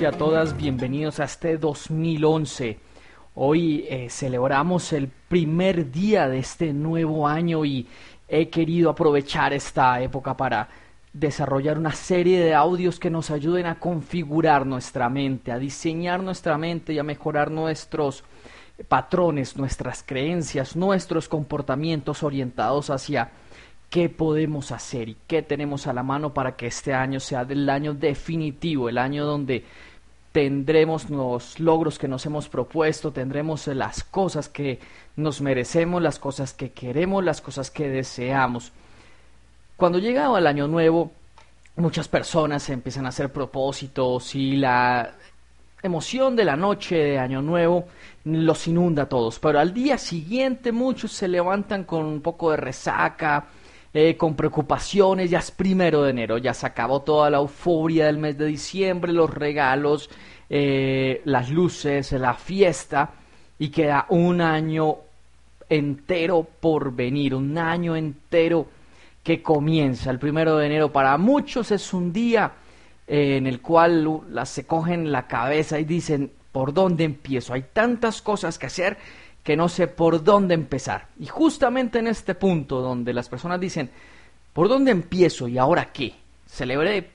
y a todas, bienvenidos a este 2011. Hoy eh, celebramos el primer día de este nuevo año y he querido aprovechar esta época para desarrollar una serie de audios que nos ayuden a configurar nuestra mente, a diseñar nuestra mente y a mejorar nuestros patrones, nuestras creencias, nuestros comportamientos orientados hacia qué podemos hacer y qué tenemos a la mano para que este año sea el año definitivo, el año donde tendremos los logros que nos hemos propuesto, tendremos las cosas que nos merecemos, las cosas que queremos, las cosas que deseamos. Cuando llega el año nuevo, muchas personas empiezan a hacer propósitos y la emoción de la noche de año nuevo los inunda a todos, pero al día siguiente muchos se levantan con un poco de resaca, eh, con preocupaciones, ya es primero de enero, ya se acabó toda la euforia del mes de diciembre, los regalos, eh, las luces, la fiesta, y queda un año entero por venir, un año entero que comienza. El primero de enero para muchos es un día eh, en el cual se cogen la cabeza y dicen, ¿por dónde empiezo? Hay tantas cosas que hacer que no sé por dónde empezar. Y justamente en este punto donde las personas dicen, ¿por dónde empiezo y ahora qué? Celebré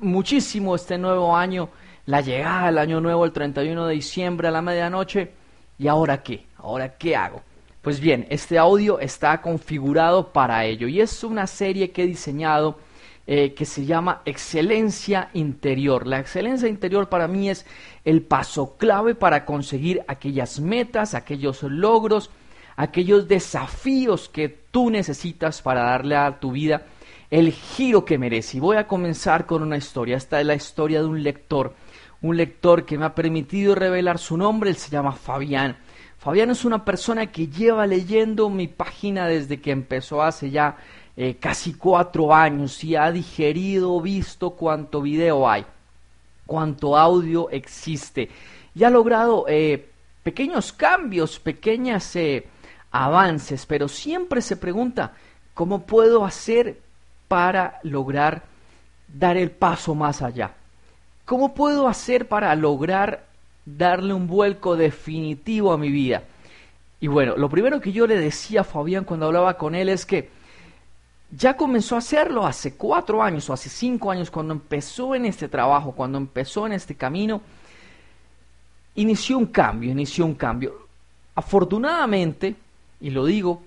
muchísimo este nuevo año, la llegada del año nuevo el 31 de diciembre a la medianoche, ¿y ahora qué? ¿Ahora qué hago? Pues bien, este audio está configurado para ello y es una serie que he diseñado eh, que se llama excelencia interior. La excelencia interior para mí es el paso clave para conseguir aquellas metas, aquellos logros, aquellos desafíos que tú necesitas para darle a tu vida el giro que merece. Y voy a comenzar con una historia. Esta es la historia de un lector, un lector que me ha permitido revelar su nombre, él se llama Fabián. Fabián es una persona que lleva leyendo mi página desde que empezó hace ya eh, casi cuatro años y ha digerido, visto cuánto video hay, cuánto audio existe y ha logrado eh, pequeños cambios, pequeños eh, avances, pero siempre se pregunta, ¿cómo puedo hacer para lograr dar el paso más allá? ¿Cómo puedo hacer para lograr darle un vuelco definitivo a mi vida? Y bueno, lo primero que yo le decía a Fabián cuando hablaba con él es que ya comenzó a hacerlo hace cuatro años o hace cinco años cuando empezó en este trabajo, cuando empezó en este camino, inició un cambio, inició un cambio. Afortunadamente, y lo digo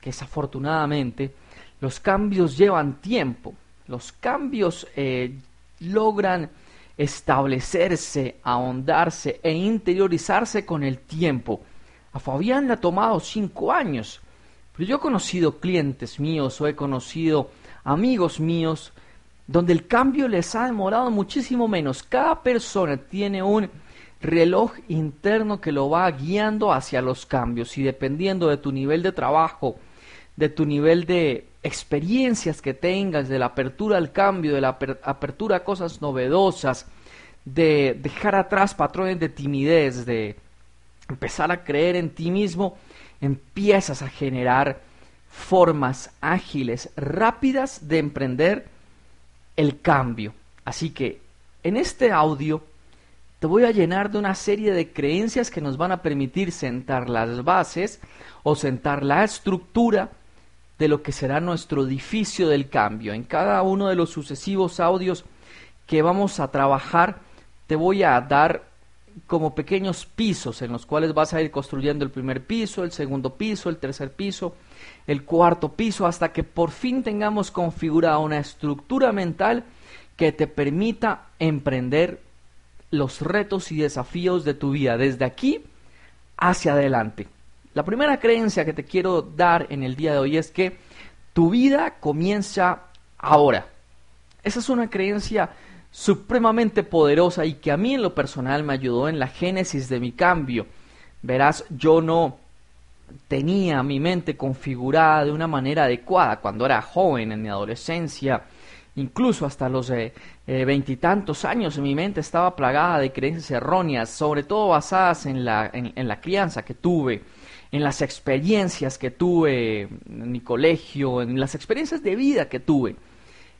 que es afortunadamente, los cambios llevan tiempo, los cambios eh, logran establecerse, ahondarse e interiorizarse con el tiempo. A Fabián le ha tomado cinco años pero yo he conocido clientes míos o he conocido amigos míos donde el cambio les ha demorado muchísimo menos. Cada persona tiene un reloj interno que lo va guiando hacia los cambios y dependiendo de tu nivel de trabajo, de tu nivel de experiencias que tengas, de la apertura al cambio, de la apertura a cosas novedosas, de dejar atrás patrones de timidez, de empezar a creer en ti mismo, empiezas a generar formas ágiles, rápidas de emprender el cambio. Así que en este audio te voy a llenar de una serie de creencias que nos van a permitir sentar las bases o sentar la estructura de lo que será nuestro edificio del cambio. En cada uno de los sucesivos audios que vamos a trabajar, te voy a dar como pequeños pisos en los cuales vas a ir construyendo el primer piso, el segundo piso, el tercer piso, el cuarto piso, hasta que por fin tengamos configurada una estructura mental que te permita emprender los retos y desafíos de tu vida desde aquí hacia adelante. La primera creencia que te quiero dar en el día de hoy es que tu vida comienza ahora. Esa es una creencia supremamente poderosa y que a mí en lo personal me ayudó en la génesis de mi cambio. Verás, yo no tenía mi mente configurada de una manera adecuada cuando era joven, en mi adolescencia, incluso hasta los eh, eh, veintitantos años, mi mente estaba plagada de creencias erróneas, sobre todo basadas en la, en la crianza que tuve, en las experiencias que tuve en mi colegio, en las experiencias de vida que tuve.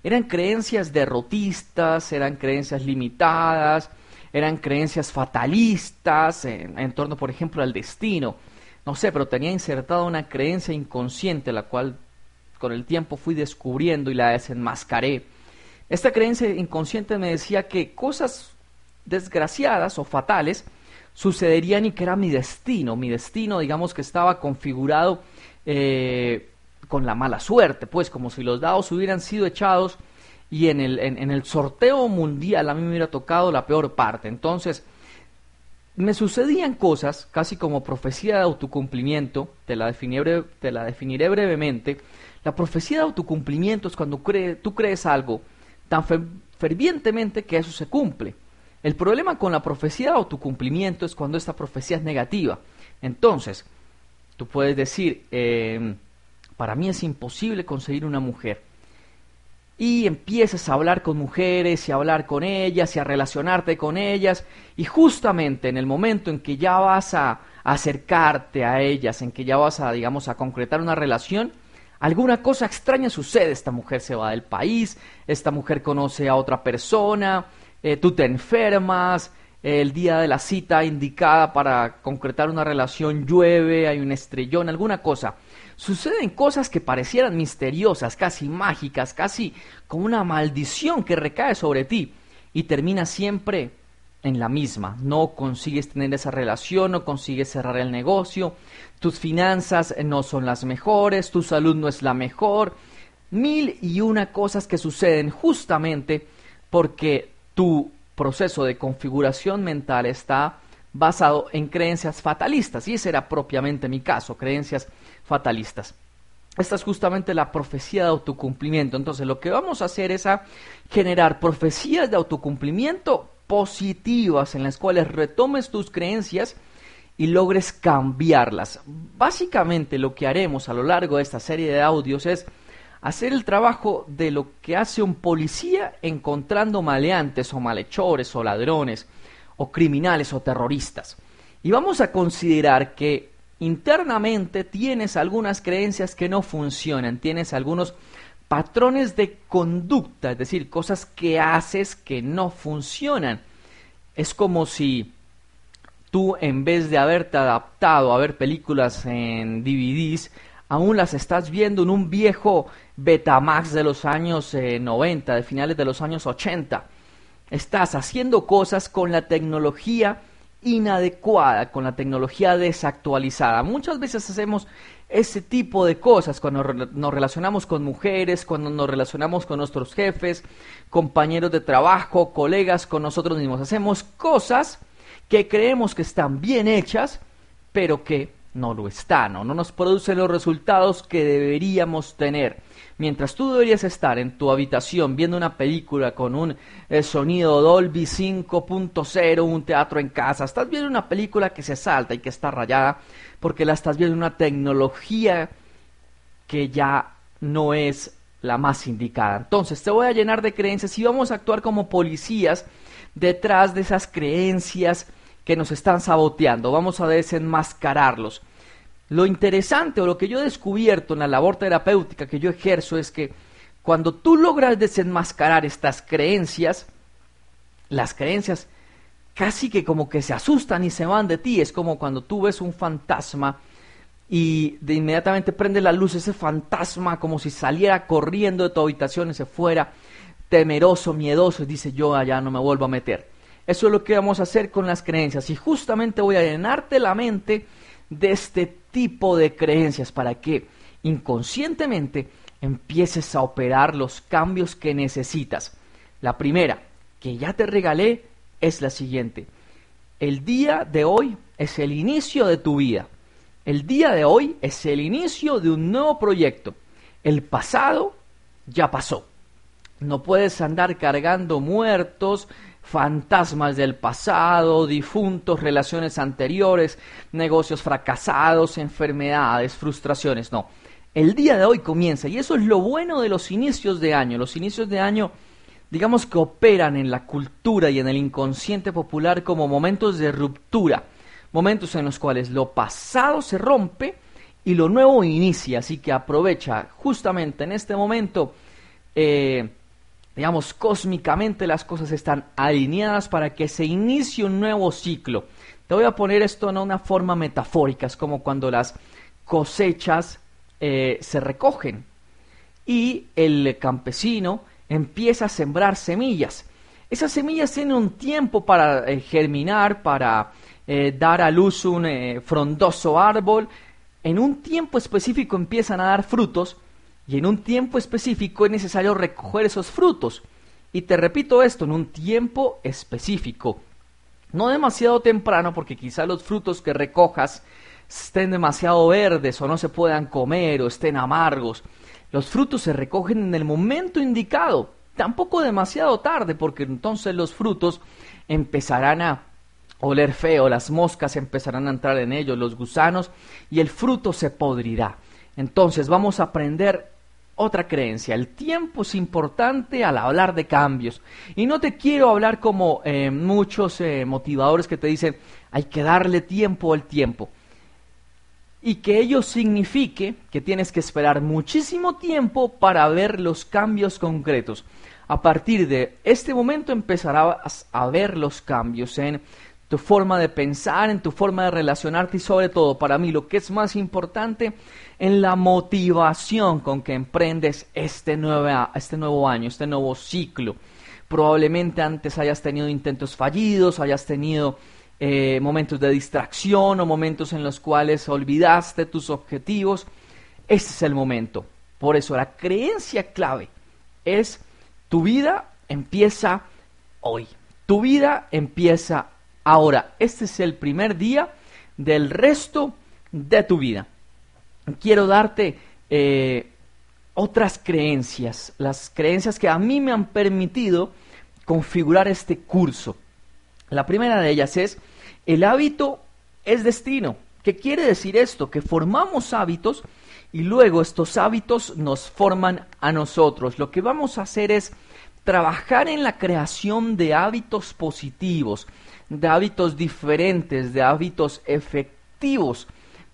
Eran creencias derrotistas, eran creencias limitadas, eran creencias fatalistas en, torno, por ejemplo, al destino. No sé, pero tenía insertada una creencia inconsciente, la cual con el tiempo fui descubriendo y la desenmascaré. Esta creencia inconsciente me decía que cosas desgraciadas o fatales sucederían y que era mi destino. Mi destino, digamos que estaba configurado eh, con la mala suerte, pues como si los dados hubieran sido echados y en el, en, el sorteo mundial a mí me hubiera tocado la peor parte. Entonces, me sucedían cosas, casi como profecía de autocumplimiento, te la definiré, te la definiré brevemente. La profecía de autocumplimiento es cuando tú crees algo tan fervientemente que eso se cumple. El problema con la profecía de autocumplimiento es cuando esta profecía es negativa. Entonces, tú puedes decir, em, para mí es imposible conseguir una mujer. Y empiezas a hablar con mujeres y a hablar con ellas y a relacionarte con ellas. Y justamente en el momento en que ya vas a acercarte a ellas, en que ya vas a, digamos, a concretar una relación, alguna cosa extraña sucede. Esta mujer se va del país, esta mujer conoce a otra persona, eh, tú te enfermas, el día de la cita indicada para concretar una relación llueve, hay un estrellón, alguna cosa. Suceden cosas que parecieran misteriosas, casi mágicas, casi como una maldición que recae sobre ti y termina siempre en la misma. No consigues tener esa relación, no consigues cerrar el negocio, tus finanzas no son las mejores, tu salud no es la mejor. Mil y una cosas que suceden justamente porque tu proceso de configuración mental está basado en creencias fatalistas, y ese era propiamente mi caso, creencias fatalistas. Esta es justamente la profecía de autocumplimiento. Entonces, lo que vamos a hacer es a generar profecías de autocumplimiento positivas en las cuales retomes tus creencias y logres cambiarlas. Básicamente lo que haremos a lo largo de esta serie de audios es hacer el trabajo de lo que hace un policía encontrando maleantes o malhechores o ladrones o criminales o terroristas. Y vamos a considerar que internamente tienes algunas creencias que no funcionan, tienes algunos patrones de conducta, es decir, cosas que haces que no funcionan. Es como si tú en vez de haberte adaptado a ver películas en DVDs, aún las estás viendo en un viejo Betamax de los años 90, eh, de finales de los años 80. Estás haciendo cosas con la tecnología inadecuada, con la tecnología desactualizada. Muchas veces hacemos ese tipo de cosas cuando nos relacionamos con mujeres, cuando nos relacionamos con nuestros jefes, compañeros de trabajo, colegas, con nosotros mismos. Hacemos cosas que creemos que están bien hechas, pero que no lo están no nos producen los resultados que deberíamos tener. Mientras tú deberías estar en tu habitación viendo una película con un eh, sonido Dolby 5.0, un teatro en casa, estás viendo una película que se salta y que está rayada porque la estás viendo en una tecnología que ya no es la más indicada. Entonces te voy a llenar de creencias y vamos a actuar como policías detrás de esas creencias que nos están saboteando. Vamos a desenmascararlos. Lo interesante o lo que yo he descubierto en la labor terapéutica que yo ejerzo es que cuando tú logras desenmascarar estas creencias, las creencias casi que como que se asustan y se van de ti. Es como cuando tú ves un fantasma y de inmediatamente prende la luz ese fantasma como si saliera corriendo de tu habitación y se fuera temeroso, miedoso y dice yo allá no me vuelvo a meter. Eso es lo que vamos a hacer con las creencias y justamente voy a llenarte la mente de este tipo de creencias para que inconscientemente empieces a operar los cambios que necesitas. La primera, que ya te regalé, es la siguiente. El día de hoy es el inicio de tu vida. El día de hoy es el inicio de un nuevo proyecto. El pasado ya pasó. No puedes andar cargando muertos, fantasmas del pasado, difuntos, relaciones anteriores, negocios fracasados, enfermedades, frustraciones. No, el día de hoy comienza y eso es lo bueno de los inicios de año. Los inicios de año, digamos que operan en la cultura y en el inconsciente popular como momentos de ruptura, momentos en los cuales lo pasado se rompe y lo nuevo inicia. Así que aprovecha justamente en este momento. Eh, digamos, cósmicamente las cosas están alineadas para que se inicie un nuevo ciclo. Te voy a poner esto en una forma metafórica, es como cuando las cosechas eh, se recogen y el campesino empieza a sembrar semillas. Esas semillas tienen un tiempo para eh, germinar, para eh, dar a luz un frondoso árbol. En un tiempo específico empiezan a dar frutos y en un tiempo específico es necesario recoger esos frutos. Y te repito esto, en un tiempo específico. No demasiado temprano porque quizá los frutos que recojas estén demasiado verdes o no se puedan comer o estén amargos. Los frutos se recogen en el momento indicado, tampoco demasiado tarde porque entonces los frutos empezarán a oler feo, las moscas empezarán a entrar en ellos, los gusanos y el fruto se podrirá. Entonces vamos a aprender otra creencia. El tiempo es importante al hablar de cambios. Y no te quiero hablar como eh, muchos eh, motivadores que te dicen, hay que darle tiempo al tiempo. Y que ello signifique que tienes que esperar muchísimo tiempo para ver los cambios concretos. A partir de este momento empezarás a ver los cambios en tu forma de pensar, en tu forma de relacionarte y sobre todo para mí lo que es más importante en la motivación con que emprendes este, este nuevo año, este nuevo ciclo. Probablemente antes hayas tenido intentos fallidos, hayas tenido eh, momentos de distracción o momentos en los cuales olvidaste tus objetivos. Ese es el momento. Por eso la creencia clave es tu vida empieza hoy. Tu vida empieza ahora. Este es el primer día del resto de tu vida quiero darte eh, otras creencias, las creencias que a mí me han permitido configurar este curso. La primera de ellas es, el hábito es destino. ¿Qué quiere decir esto? Que formamos hábitos y luego estos hábitos nos forman a nosotros. Lo que vamos a hacer es trabajar en la creación de hábitos positivos, de hábitos diferentes, de hábitos efectivos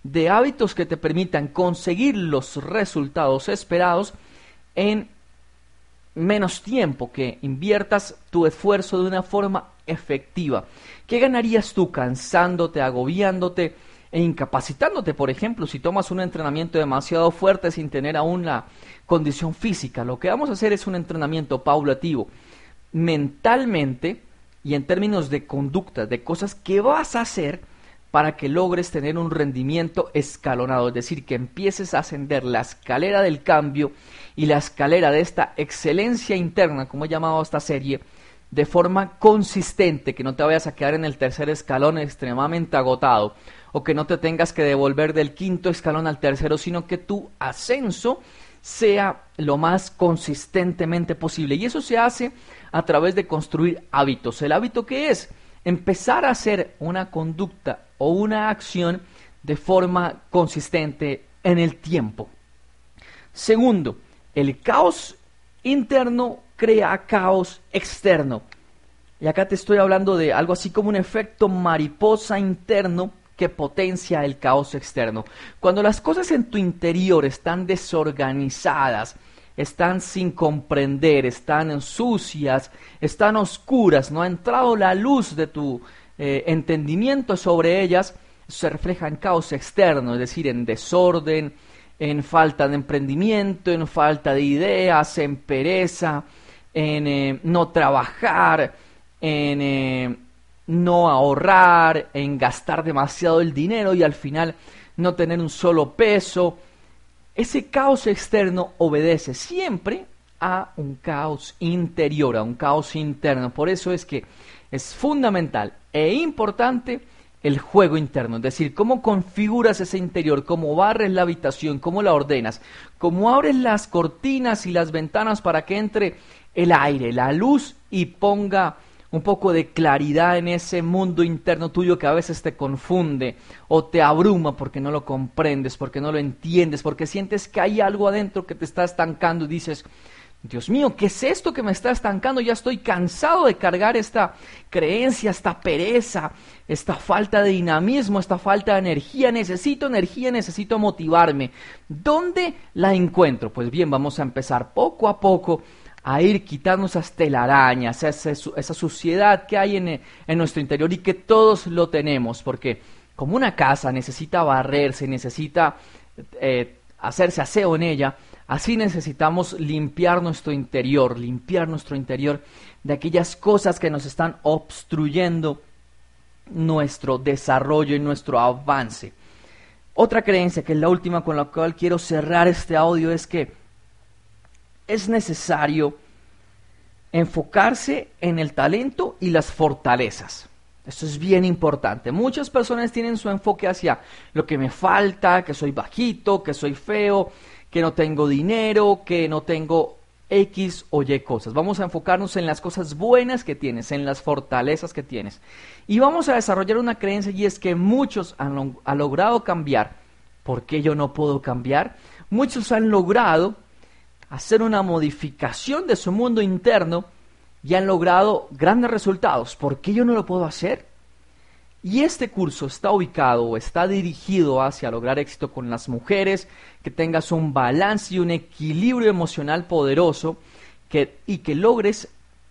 de hábitos que te permitan conseguir los resultados esperados en menos tiempo, que inviertas tu esfuerzo de una forma efectiva. ¿Qué ganarías tú cansándote, agobiándote e incapacitándote, por ejemplo, si tomas un entrenamiento demasiado fuerte sin tener aún la condición física? Lo que vamos a hacer es un entrenamiento paulativo, mentalmente y en términos de conducta, de cosas que vas a hacer para que logres tener un rendimiento escalonado, es decir, que empieces a ascender la escalera del cambio y la escalera de esta excelencia interna, como he llamado esta serie, de forma consistente, que no te vayas a quedar en el tercer escalón extremadamente agotado, o que no te tengas que devolver del quinto escalón al tercero, sino que tu ascenso sea lo más consistentemente posible. Y eso se hace a través de construir hábitos. ¿El hábito qué es? Empezar a hacer una conducta o una acción de forma consistente en el tiempo. Segundo, el caos interno crea caos externo. Y acá te estoy hablando de algo así como un efecto mariposa interno que potencia el caos externo. Cuando las cosas en tu interior están desorganizadas, están sin comprender, están sucias, están oscuras, no ha entrado la luz de tu eh, entendimiento sobre ellas, se refleja en caos externo, es decir, en desorden, en falta de emprendimiento, en falta de ideas, en pereza, en eh, no trabajar, en eh, no ahorrar, en gastar demasiado el dinero y al final no tener un solo peso. Ese caos externo obedece siempre a un caos interior, a un caos interno. Por eso es que es fundamental e importante el juego interno, es decir, cómo configuras ese interior, cómo barres la habitación, cómo la ordenas, cómo abres las cortinas y las ventanas para que entre el aire, la luz y ponga un poco de claridad en ese mundo interno tuyo que a veces te confunde o te abruma porque no lo comprendes, porque no lo entiendes, porque sientes que hay algo adentro que te está estancando y dices, Dios mío, ¿qué es esto que me está estancando? Ya estoy cansado de cargar esta creencia, esta pereza, esta falta de dinamismo, esta falta de energía. Necesito energía, necesito motivarme. ¿Dónde la encuentro? Pues bien, vamos a empezar poco a poco a ir quitando esas telarañas, esa, suciedad que hay en, en nuestro interior y que todos lo tenemos, porque como una casa necesita barrerse, necesita eh, hacerse aseo en ella, así necesitamos limpiar nuestro interior, limpiar nuestro interior de aquellas cosas que nos están obstruyendo nuestro desarrollo y nuestro avance. Otra creencia, que es la última con la cual quiero cerrar este audio, es que es necesario enfocarse en el talento y las fortalezas. Esto es bien importante. Muchas personas tienen su enfoque hacia lo que me falta, que soy bajito, que soy feo, que no tengo dinero, que no tengo X o Y cosas. Vamos a enfocarnos en las cosas buenas que tienes, en las fortalezas que tienes. Y vamos a desarrollar una creencia y es que muchos han, logrado cambiar. ¿Por qué yo no puedo cambiar? Muchos han logrado hacer una modificación de su mundo interno y han logrado grandes resultados. ¿Por qué yo no lo puedo hacer? Y este curso está ubicado o está dirigido hacia lograr éxito con las mujeres, que tengas un balance y un equilibrio emocional poderoso que, y que logres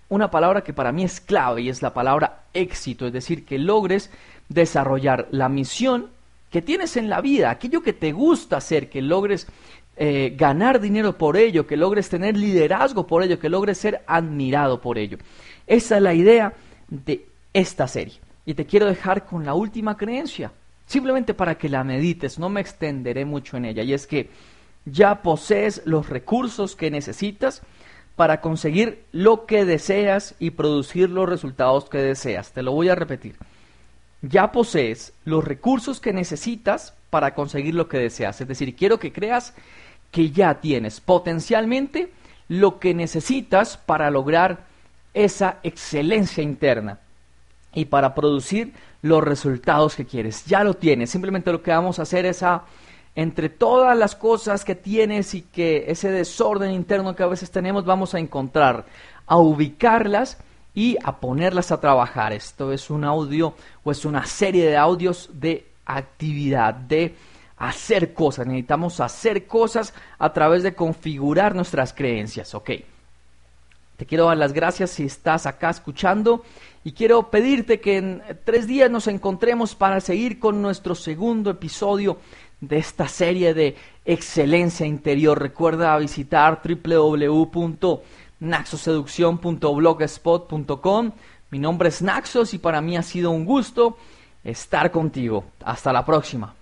una palabra que para mí es clave y es la palabra éxito, es decir, que logres desarrollar la misión que tienes en la vida, aquello que te gusta hacer, que logres eh, ganar dinero por ello, que logres tener liderazgo por ello, que logres ser admirado por ello. Esa es la idea de esta serie. Y te quiero dejar con la última creencia, simplemente para que la medites, no me extenderé mucho en ella, y es que ya posees los recursos que necesitas para conseguir lo que deseas y producir los resultados que deseas. Te lo voy a repetir. Ya posees los recursos que necesitas para conseguir lo que deseas. Es decir, quiero que creas que ya tienes potencialmente lo que necesitas para lograr esa excelencia interna y para producir los resultados que quieres. Ya lo tienes. Simplemente lo que vamos a hacer es a, entre todas las cosas que tienes y que ese desorden interno que a veces tenemos, vamos a encontrar, a ubicarlas y a ponerlas a trabajar. Esto es un audio o es una serie de audios de actividad, de hacer cosas. Necesitamos hacer cosas a través de configurar nuestras creencias. Ok. Te quiero dar las gracias si estás acá escuchando y quiero pedirte que en tres días nos encontremos para seguir con nuestro segundo episodio de esta serie de excelencia interior. Recuerda visitar www.naxoseducción.blogspot.com. Mi nombre es Naxos y para mí ha sido un gusto estar contigo. Hasta la próxima.